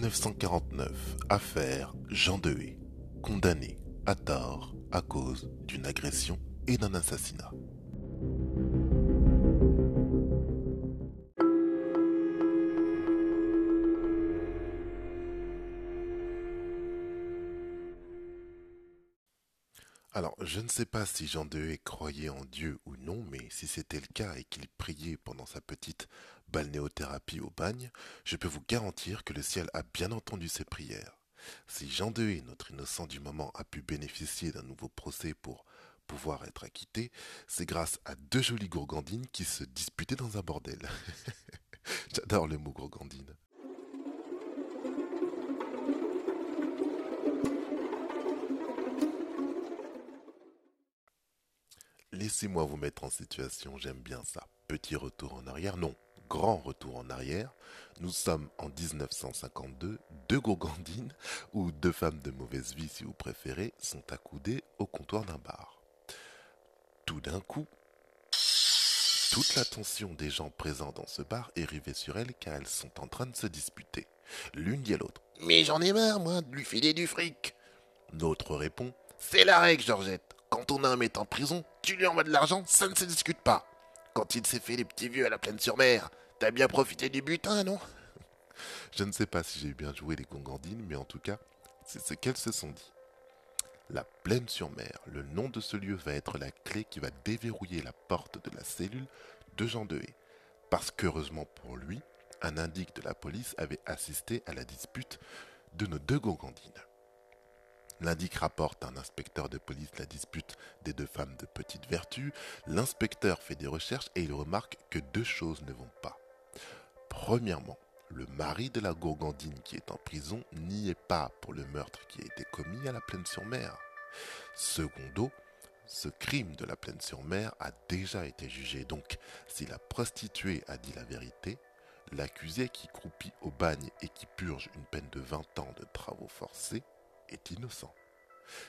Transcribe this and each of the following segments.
1949, affaire Jean Dehé, condamné à tort à cause d'une agression et d'un assassinat. Alors, je ne sais pas si Jean Dehé croyait en Dieu ou non, mais si c'était le cas et qu'il priait pendant sa petite balnéothérapie au bagne, je peux vous garantir que le ciel a bien entendu ses prières. Si Jean Dehé, notre innocent du moment, a pu bénéficier d'un nouveau procès pour pouvoir être acquitté, c'est grâce à deux jolies gourgandines qui se disputaient dans un bordel. J'adore le mot gourgandine. Laissez-moi vous mettre en situation, j'aime bien ça. Petit retour en arrière, non, grand retour en arrière. Nous sommes en 1952, deux gourgandines, ou deux femmes de mauvaise vie si vous préférez, sont accoudées au comptoir d'un bar. Tout d'un coup, toute l'attention des gens présents dans ce bar est rivée sur elles car elles sont en train de se disputer, l'une dit à l'autre. Mais j'en ai marre, moi, de lui filer du fric. L'autre répond. C'est la règle, Georgette. Quand on a mec en prison, tu lui envoies de l'argent, ça ne se discute pas. Quand il s'est fait les petits vieux à la plaine sur mer, t'as bien profité du butin, non? Je ne sais pas si j'ai bien joué les gongandines, mais en tout cas, c'est ce qu'elles se sont dit. La plaine sur mer, le nom de ce lieu va être la clé qui va déverrouiller la porte de la cellule de Jean Dehé. Parce qu'heureusement pour lui, un indique de la police avait assisté à la dispute de nos deux gongandines. L'indique rapporte à un inspecteur de police la dispute des deux femmes de petite vertu. L'inspecteur fait des recherches et il remarque que deux choses ne vont pas. Premièrement, le mari de la gourgandine qui est en prison n'y est pas pour le meurtre qui a été commis à la Plaine-sur-Mer. Secondo, ce crime de la Plaine-sur-Mer a déjà été jugé, donc si la prostituée a dit la vérité, l'accusé qui croupit au bagne et qui purge une peine de 20 ans de travaux forcés est innocent.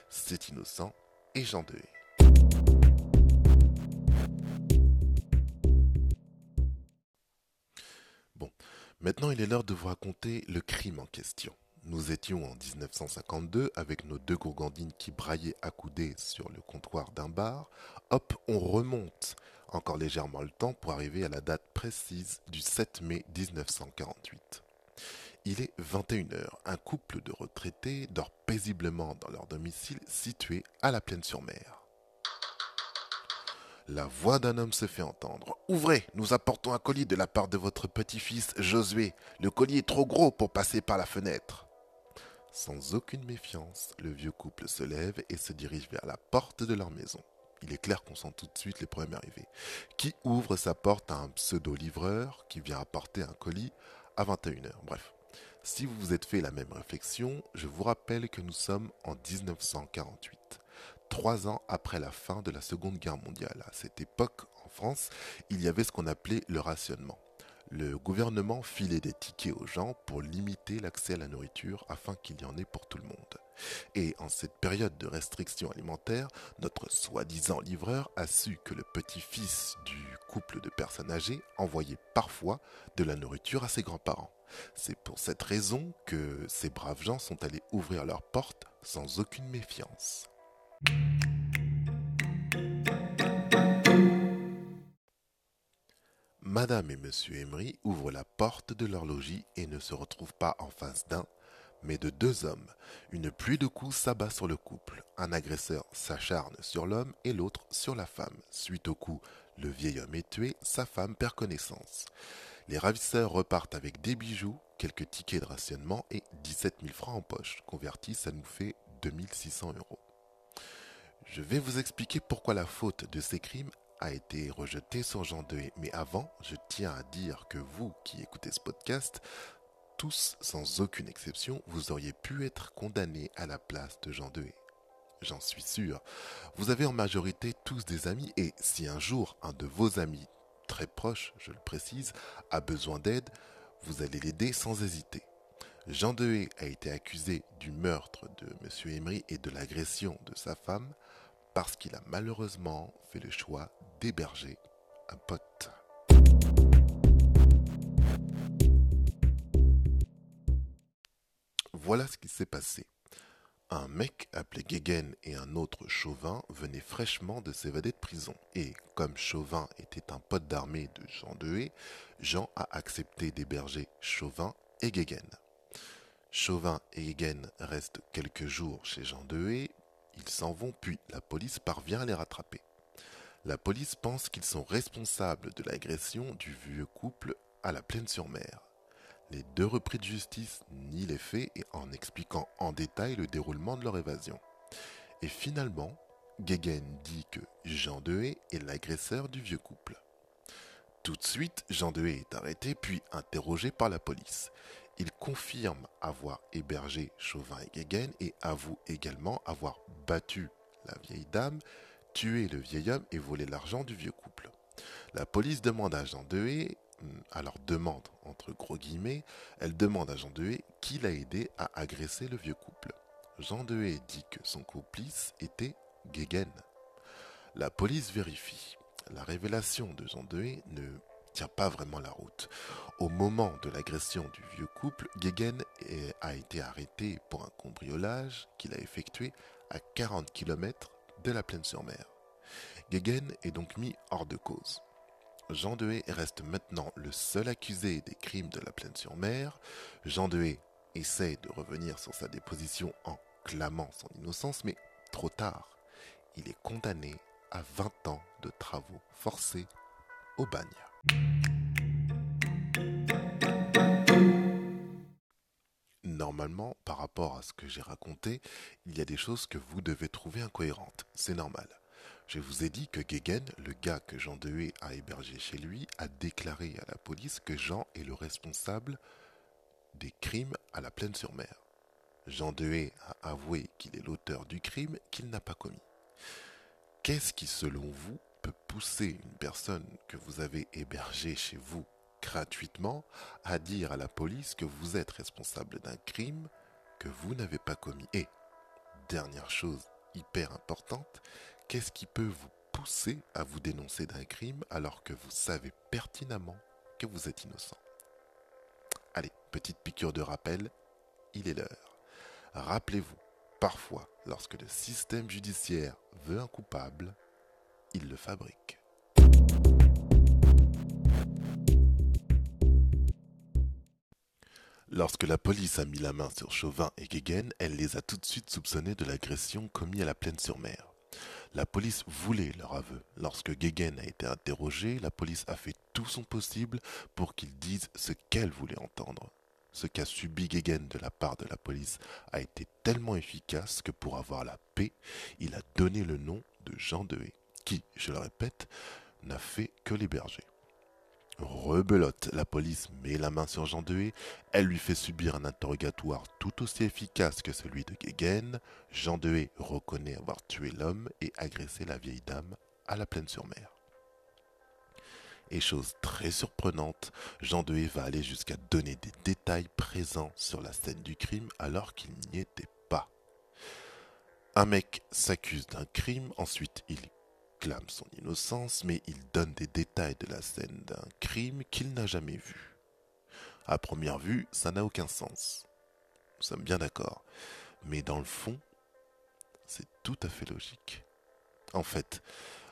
C'est innocent et Jean Dehé. Maintenant il est l'heure de vous raconter le crime en question. Nous étions en 1952 avec nos deux gourgandines qui braillaient accoudées sur le comptoir d'un bar. Hop, on remonte encore légèrement le temps pour arriver à la date précise du 7 mai 1948. Il est 21h. Un couple de retraités dort paisiblement dans leur domicile situé à la Plaine-sur-Mer. La voix d'un homme se fait entendre. Ouvrez, nous apportons un colis de la part de votre petit-fils Josué. Le colis est trop gros pour passer par la fenêtre. Sans aucune méfiance, le vieux couple se lève et se dirige vers la porte de leur maison. Il est clair qu'on sent tout de suite les premiers arrivés. Qui ouvre sa porte à un pseudo-livreur qui vient apporter un colis à 21h. Bref. Si vous vous êtes fait la même réflexion, je vous rappelle que nous sommes en 1948, trois ans après la fin de la Seconde Guerre mondiale. À cette époque, en France, il y avait ce qu'on appelait le rationnement. Le gouvernement filait des tickets aux gens pour limiter l'accès à la nourriture afin qu'il y en ait pour tout le monde. Et en cette période de restriction alimentaire, notre soi-disant livreur a su que le petit-fils du couple de personnes âgées envoyait parfois de la nourriture à ses grands-parents. C'est pour cette raison que ces braves gens sont allés ouvrir leurs portes sans aucune méfiance. Madame et Monsieur Emery ouvrent la porte de leur logis et ne se retrouvent pas en face d'un, mais de deux hommes. Une pluie de coups s'abat sur le couple. Un agresseur s'acharne sur l'homme et l'autre sur la femme. Suite au coup, le vieil homme est tué, sa femme perd connaissance. Les ravisseurs repartent avec des bijoux, quelques tickets de rationnement et 17 000 francs en poche. Convertis, ça nous fait 2600 euros. Je vais vous expliquer pourquoi la faute de ces crimes a été rejetée sur Jean Dehé. Mais avant, je tiens à dire que vous qui écoutez ce podcast, tous, sans aucune exception, vous auriez pu être condamnés à la place de Jean Dehé. J'en suis sûr. Vous avez en majorité tous des amis et si un jour un de vos amis très proche, je le précise, a besoin d'aide, vous allez l'aider sans hésiter. Jean Dehé a été accusé du meurtre de M. Emery et de l'agression de sa femme parce qu'il a malheureusement fait le choix d'héberger un pote. Voilà ce qui s'est passé. Un mec appelé Guéguen et un autre Chauvin venaient fraîchement de s'évader de prison. Et comme Chauvin était un pote d'armée de Jean Dehé, Jean a accepté d'héberger Chauvin et Guéguen. Chauvin et Guéguen restent quelques jours chez Jean Dehé, ils s'en vont puis la police parvient à les rattraper. La police pense qu'ils sont responsables de l'agression du vieux couple à la Plaine-sur-Mer. Les deux repris de justice nient les faits et en expliquant en détail le déroulement de leur évasion. Et finalement, Guéguen dit que Jean Dehé est l'agresseur du vieux couple. Tout de suite, Jean Dehé est arrêté puis interrogé par la police. Il confirme avoir hébergé Chauvin et Guéguen et avoue également avoir battu la vieille dame, tué le vieil homme et volé l'argent du vieux couple. La police demande à Jean Dehé alors demande, entre gros guillemets, elle demande à Jean Dehé qui l'a aidé à agresser le vieux couple. Jean Dehé dit que son complice était Guéguen. La police vérifie. La révélation de Jean Dehé ne tient pas vraiment la route. Au moment de l'agression du vieux couple, Guéguen a été arrêté pour un cambriolage qu'il a effectué à 40 km de la Plaine-sur-Mer. Guéguen est donc mis hors de cause. Jean Dehé reste maintenant le seul accusé des crimes de la Plaine-sur-Mer. Jean Dehé essaie de revenir sur sa déposition en clamant son innocence, mais trop tard. Il est condamné à 20 ans de travaux forcés au bagne. Normalement, par rapport à ce que j'ai raconté, il y a des choses que vous devez trouver incohérentes. C'est normal. Je vous ai dit que Guéguen, le gars que Jean Dehé a hébergé chez lui, a déclaré à la police que Jean est le responsable des crimes à la Plaine-sur-Mer. Jean Dehé a avoué qu'il est l'auteur du crime qu'il n'a pas commis. Qu'est-ce qui, selon vous, peut pousser une personne que vous avez hébergée chez vous gratuitement à dire à la police que vous êtes responsable d'un crime que vous n'avez pas commis Et, dernière chose hyper importante, Qu'est-ce qui peut vous pousser à vous dénoncer d'un crime alors que vous savez pertinemment que vous êtes innocent? Allez, petite piqûre de rappel, il est l'heure. Rappelez-vous, parfois, lorsque le système judiciaire veut un coupable, il le fabrique. Lorsque la police a mis la main sur Chauvin et Guéguen, elle les a tout de suite soupçonnés de l'agression commise à la Plaine-sur-Mer. La police voulait leur aveu. Lorsque Guéguen a été interrogé, la police a fait tout son possible pour qu'il dise ce qu'elle voulait entendre. Ce qu'a subi Guéguen de la part de la police a été tellement efficace que pour avoir la paix, il a donné le nom de Jean Dehé, qui, je le répète, n'a fait que l'héberger. Rebelote, la police met la main sur Jean Dehé, elle lui fait subir un interrogatoire tout aussi efficace que celui de Guéguen. Jean Dehé reconnaît avoir tué l'homme et agressé la vieille dame à la Plaine-sur-Mer. Et chose très surprenante, Jean Dehé va aller jusqu'à donner des détails présents sur la scène du crime alors qu'il n'y était pas. Un mec s'accuse d'un crime, ensuite il clame son innocence, mais il donne des détails de la scène d'un crime qu'il n'a jamais vu. À première vue, ça n'a aucun sens. Nous sommes bien d'accord. Mais dans le fond, c'est tout à fait logique. En fait,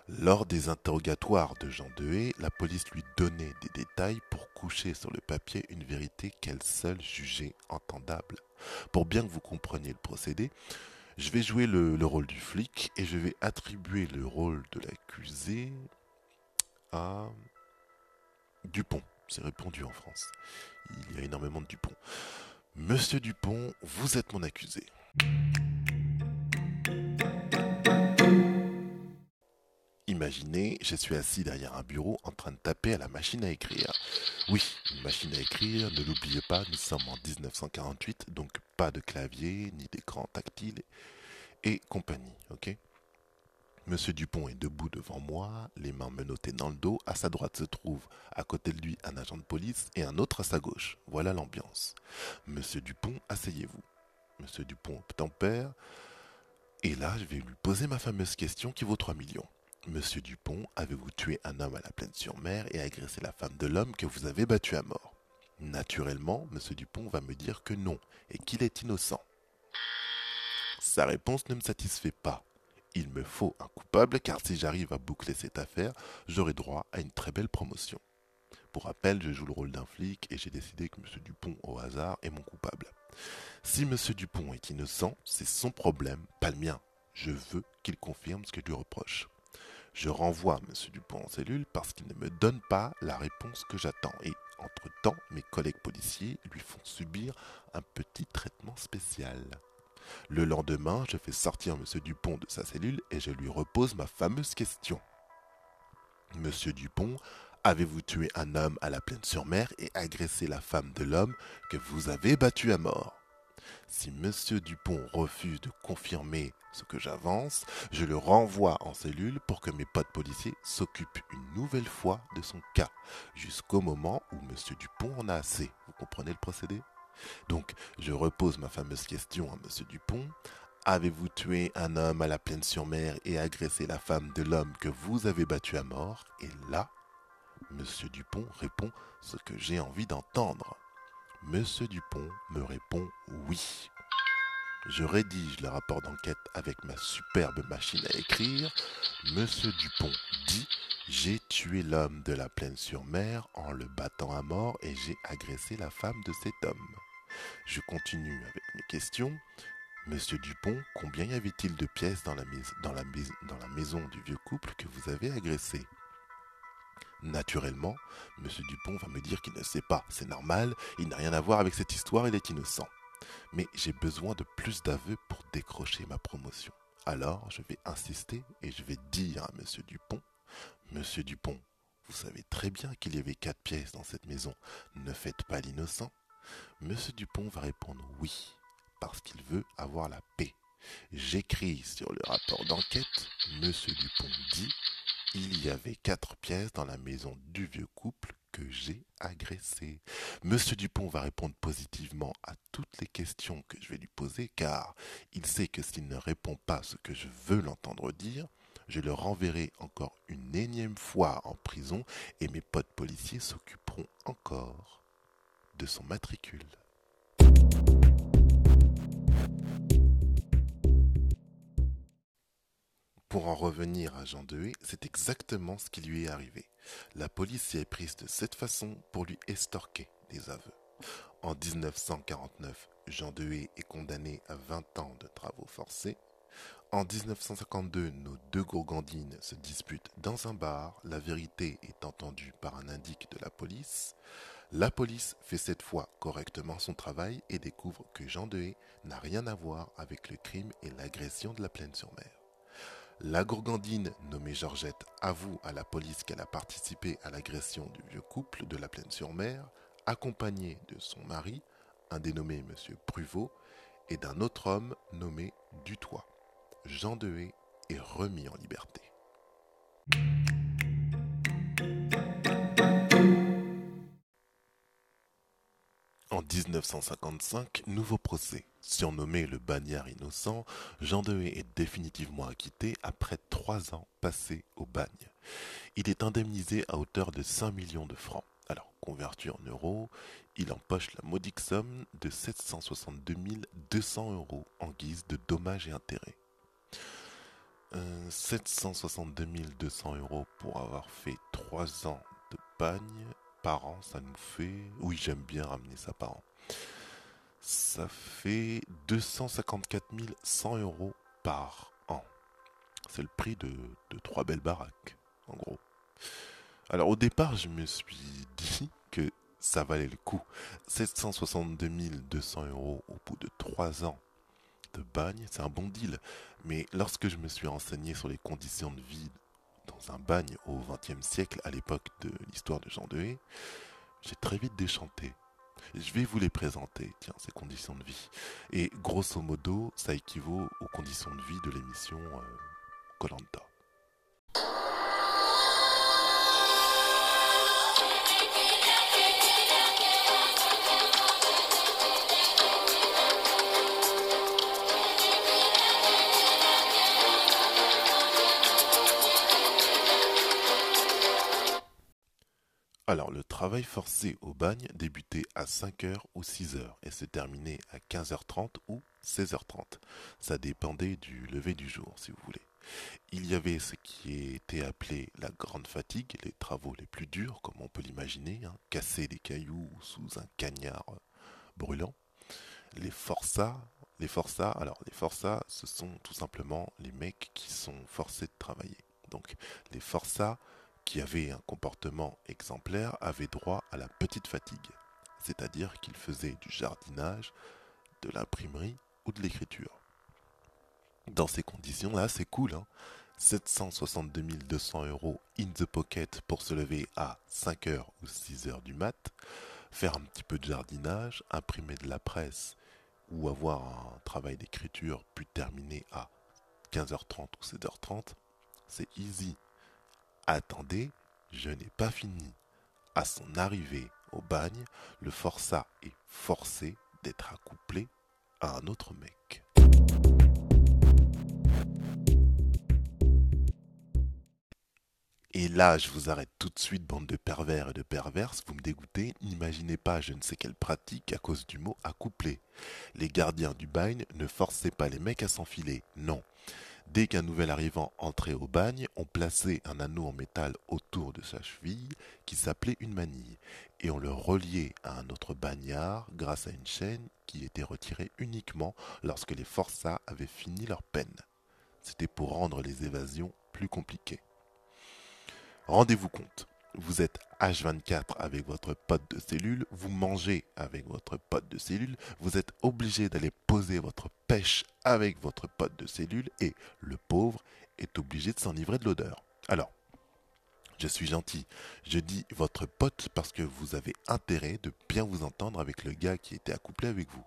lors des interrogatoires de Jean Dehé, la police lui donnait des détails pour coucher sur le papier une vérité qu'elle seule jugeait entendable. Pour bien que vous compreniez le procédé, je vais jouer le, rôle du flic et je vais attribuer le rôle de l'accusé à Dupont. C'est répondu en France. Il y a énormément de Dupont. Monsieur Dupont, vous êtes mon accusé. Imaginez, je suis assis derrière un bureau en train de taper à la machine à écrire. Oui, une machine à écrire, ne l'oubliez pas, nous sommes en 1948, donc pas de clavier, ni d'écran tactile et compagnie, ok? Monsieur Dupont est debout devant moi, les mains menottées dans le dos. À sa droite se trouve, à côté de lui, un agent de police et un autre à sa gauche. Voilà l'ambiance. Monsieur Dupont, asseyez-vous. Monsieur Dupont tempère. Et là, je vais lui poser ma fameuse question qui vaut 3 millions. Monsieur Dupont, avez-vous tué un homme à la plaine sur mer et agressé la femme de l'homme que vous avez battu à mort? Naturellement, M. Dupont va me dire que non et qu'il est innocent. Sa réponse ne me satisfait pas. Il me faut un coupable car si j'arrive à boucler cette affaire, j'aurai droit à une très belle promotion. Pour rappel, je joue le rôle d'un flic et j'ai décidé que M. Dupont, au hasard, est mon coupable. Si M. Dupont est innocent, c'est son problème, pas le mien. Je veux qu'il confirme ce que lui reproche. Je renvoie M. Dupont en cellule parce qu'il ne me donne pas la réponse que j'attends. Et entre-temps, mes collègues policiers lui font subir un petit traitement spécial. Le lendemain, je fais sortir M. Dupont de sa cellule et je lui repose ma fameuse question. Monsieur Dupont, avez-vous tué un homme à la plaine sur mer et agressé la femme de l'homme que vous avez battu à mort? Si Monsieur Dupont refuse de confirmer ce que j'avance, je le renvoie en cellule pour que mes potes policiers s'occupent une nouvelle fois de son cas, jusqu'au moment où Monsieur Dupont en a assez. Vous comprenez le procédé? Donc, je repose ma fameuse question à M. Dupont. Avez-vous tué un homme à la plaine sur mer et agressé la femme de l'homme que vous avez battu à mort? Et là, M. Dupont répond ce que j'ai envie d'entendre. M. Dupont me répond oui. Je rédige le rapport d'enquête avec ma superbe machine à écrire. M. Dupont dit J'ai tué l'homme de la plaine sur mer en le battant à mort et j'ai agressé la femme de cet homme. Je continue avec mes questions. Monsieur Dupont, combien y avait-il de pièces dans la, maison du vieux couple que vous avez agressé? Naturellement, Monsieur Dupont va me dire qu'il ne sait pas, c'est normal, il n'a rien à voir avec cette histoire, il est innocent. Mais j'ai besoin de plus d'aveux pour décrocher ma promotion. Alors je vais insister et je vais dire à Monsieur Dupont, Monsieur Dupont, vous savez très bien qu'il y avait quatre pièces dans cette maison, ne faites pas l'innocent. Monsieur Dupont va répondre oui, parce qu'il veut avoir la paix. J'écris sur le rapport d'enquête, Monsieur Dupont dit il y avait quatre pièces dans la maison du vieux couple que j'ai agressé. Monsieur Dupont va répondre positivement à toutes les questions que je vais lui poser, car il sait que s'il ne répond pas ce que je veux l'entendre dire, je le renverrai encore une énième fois en prison et mes potes policiers s'occuperont encore de son matricule. Pour en revenir à Jean Dehé, c'est exactement ce qui lui est arrivé. La police s'y est prise de cette façon pour lui estorquer des aveux. En 1949, Jean Dehé est condamné à 20 ans de travaux forcés. En 1952, nos deux gourgandines se disputent dans un bar, la vérité est entendue par un indique de la police. La police fait cette fois correctement son travail et découvre que Jean Dehé n'a rien à voir avec le crime et l'agression de la Plaine-sur-Mer. La gourgandine nommée Georgette avoue à la police qu'elle a participé à l'agression du vieux couple de la Plaine-sur-Mer, accompagnée de son mari, un dénommé M. Pruvot, et d'un autre homme nommé Dutoit. Jean Dehé est remis en liberté. En 1955, nouveau procès. Surnommé le bagnard innocent, Jean Dehé est définitivement acquitté après trois ans passés au bagne. Il est indemnisé à hauteur de 5 millions de francs. Alors, converti en euros, il empoche la modique somme de 762 200 euros en guise de dommages et intérêts. 762 euh, 200 euros pour avoir fait trois ans de bagne, par an, ça nous fait... Oui, j'aime bien ramener ça par an. Ça fait 254 100 euros par an. C'est le prix de, de trois belles baraques, en gros. Alors au départ, je me suis dit que ça valait le coup. 762 200 euros au bout de trois ans de bagne, c'est un bon deal. Mais lorsque je me suis renseigné sur les conditions de vie dans un bagne au XXe siècle, à l'époque de l'histoire de Jean Dehé, j'ai très vite déchanté. Je vais vous les présenter, tiens, ces conditions de vie. Et grosso modo, ça équivaut aux conditions de vie de l'émission Colanta. Alors, travail forcé au bagne débutait à 5h ou 6h et se terminait à 15h30 ou 16h30. Ça dépendait du lever du jour, si vous voulez. Il y avait ce qui était appelé la grande fatigue, les travaux les plus durs, comme on peut l'imaginer, hein, casser des cailloux sous un cagnard brûlant. Les forçats, les forçats, alors les forçats, ce sont tout simplement les mecs qui sont forcés de travailler. Donc les forçats qui avaient un comportement exemplaire avaient droit à la petite fatigue, c'est-à-dire qu'ils faisaient du jardinage, de l'imprimerie ou de l'écriture. Dans ces conditions-là, c'est cool. Hein 762 200 euros in the pocket pour se lever à 5h ou 6h du mat, faire un petit peu de jardinage, imprimer de la presse ou avoir un travail d'écriture puis terminer à 15h30 ou 16h30, c'est easy. Attendez, je n'ai pas fini. À son arrivée au bagne, le forçat est forcé d'être accouplé à un autre mec. Et là, je vous arrête tout de suite, bande de pervers et de perverses, vous me dégoûtez, n'imaginez pas je ne sais quelle pratique à cause du mot accoupler. Les gardiens du bagne ne forçaient pas les mecs à s'enfiler, non. Dès qu'un nouvel arrivant entrait au bagne, on plaçait un anneau en métal autour de sa cheville qui s'appelait une manille, et on le reliait à un autre bagnard grâce à une chaîne qui était retirée uniquement lorsque les forçats avaient fini leur peine. C'était pour rendre les évasions plus compliquées. Rendez-vous compte, vous êtes H24 avec votre pote de cellule, vous mangez avec votre pote de cellule, vous êtes obligé d'aller poser votre pêche avec votre pote de cellule et le pauvre est obligé de s'enivrer de l'odeur. Alors, je suis gentil, je dis votre pote parce que vous avez intérêt de bien vous entendre avec le gars qui était accouplé avec vous.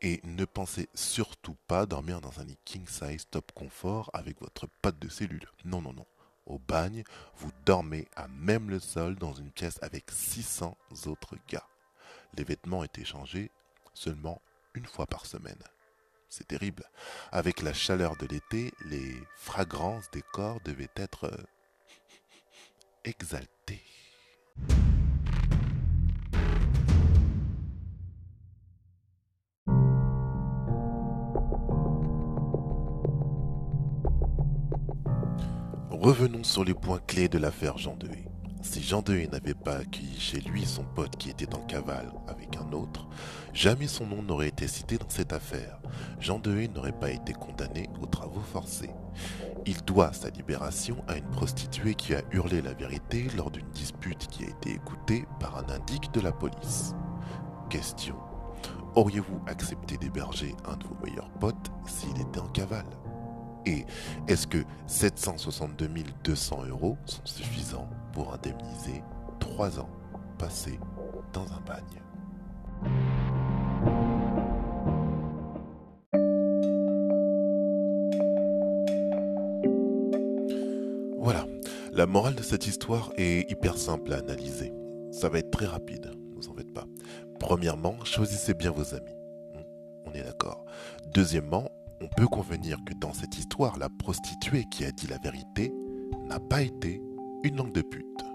Et ne pensez surtout pas dormir dans un lit king size top confort avec votre pote de cellule. Non, non, non au bagne, vous dormez à même le sol dans une pièce avec 600 autres gars. Les vêtements étaient changés seulement une fois par semaine. C'est terrible. Avec la chaleur de l'été, les fragrances des corps devaient être euh, exaltées. Revenons sur les points clés de l'affaire Jean Dehé. Si Jean Dehé n'avait pas accueilli chez lui son pote qui était en cavale avec un autre, jamais son nom n'aurait été cité dans cette affaire. Jean Dehé n'aurait pas été condamné aux travaux forcés. Il doit sa libération à une prostituée qui a hurlé la vérité lors d'une dispute qui a été écoutée par un indique de la police. Question. Auriez-vous accepté d'héberger un de vos meilleurs potes s'il était en cavale? Et est-ce que 762 200 euros sont suffisants pour indemniser 3 ans passés dans un bagne? Voilà, la morale de cette histoire est hyper simple à analyser. Ça va être très rapide, ne vous en faites pas. Premièrement, choisissez bien vos amis. Hmm, on est d'accord. Deuxièmement, on peut convenir que dans cette histoire, la prostituée qui a dit la vérité n'a pas été une langue de pute.